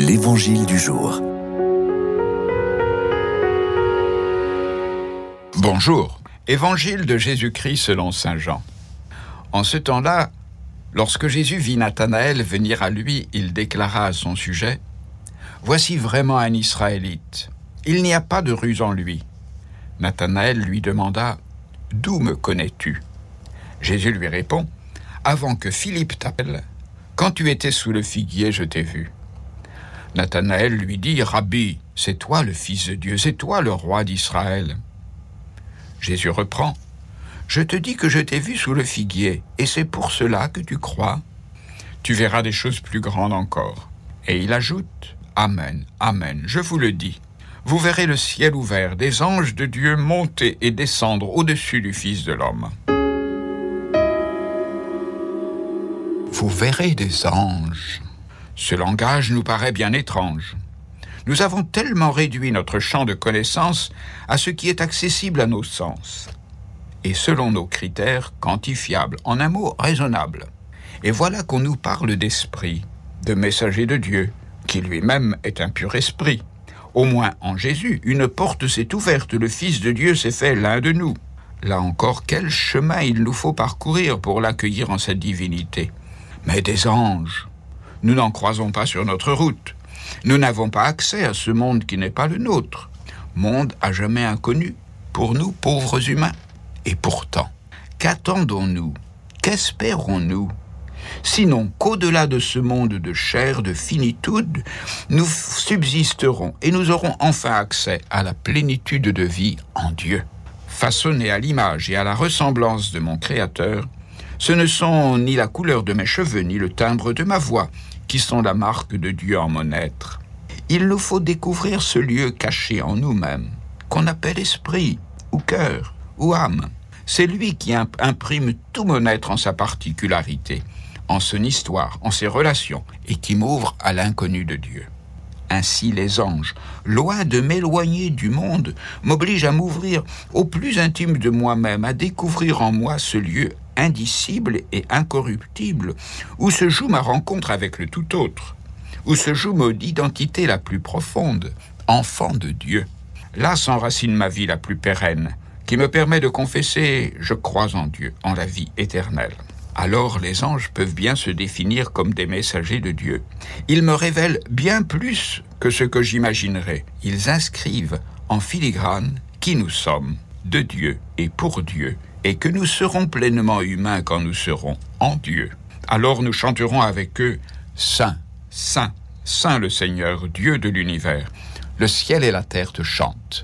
L'Évangile du jour. Bonjour. Évangile de Jésus-Christ selon Saint Jean. En ce temps-là, lorsque Jésus vit Nathanaël venir à lui, il déclara à son sujet Voici vraiment un Israélite. Il n'y a pas de ruse en lui. Nathanaël lui demanda D'où me connais-tu? Jésus lui répond Avant que Philippe t'appelle, quand tu étais sous le figuier, je t'ai vu. Nathanaël lui dit Rabbi, c'est toi le Fils de Dieu, c'est toi le roi d'Israël. Jésus reprend Je te dis que je t'ai vu sous le figuier, et c'est pour cela que tu crois. Tu verras des choses plus grandes encore. Et il ajoute Amen, Amen, je vous le dis. Vous verrez le ciel ouvert, des anges de Dieu monter et descendre au-dessus du Fils de l'homme. Vous verrez des anges. Ce langage nous paraît bien étrange. Nous avons tellement réduit notre champ de connaissance à ce qui est accessible à nos sens, et selon nos critères quantifiables, en un mot raisonnable. Et voilà qu'on nous parle d'esprit, de messager de Dieu, qui lui-même est un pur esprit. Au moins en Jésus, une porte s'est ouverte, le Fils de Dieu s'est fait l'un de nous. Là encore, quel chemin il nous faut parcourir pour l'accueillir en cette divinité. Mais des anges, nous n'en croisons pas sur notre route. Nous n'avons pas accès à ce monde qui n'est pas le nôtre, monde à jamais inconnu pour nous pauvres humains. Et pourtant, qu'attendons-nous? Qu'espérons-nous? Sinon qu'au-delà de ce monde de chair, de finitude, nous subsisterons et nous aurons enfin accès à la plénitude de vie en Dieu. Façonné à l'image et à la ressemblance de mon Créateur, ce ne sont ni la couleur de mes cheveux, ni le timbre de ma voix qui sont la marque de Dieu en mon être. Il nous faut découvrir ce lieu caché en nous-mêmes, qu'on appelle esprit, ou cœur, ou âme. C'est lui qui imprime tout mon être en sa particularité, en son histoire, en ses relations, et qui m'ouvre à l'inconnu de Dieu. Ainsi les anges, loin de m'éloigner du monde, m'obligent à m'ouvrir au plus intime de moi-même, à découvrir en moi ce lieu indicible et incorruptible, où se joue ma rencontre avec le tout autre, où se joue mon identité la plus profonde, enfant de Dieu. Là s'enracine ma vie la plus pérenne, qui me permet de confesser Je crois en Dieu, en la vie éternelle alors les anges peuvent bien se définir comme des messagers de Dieu. Ils me révèlent bien plus que ce que j'imaginerais. Ils inscrivent en filigrane qui nous sommes, de Dieu et pour Dieu, et que nous serons pleinement humains quand nous serons en Dieu. Alors nous chanterons avec eux Saint, Saint, Saint le Seigneur, Dieu de l'univers. Le ciel et la terre te chantent.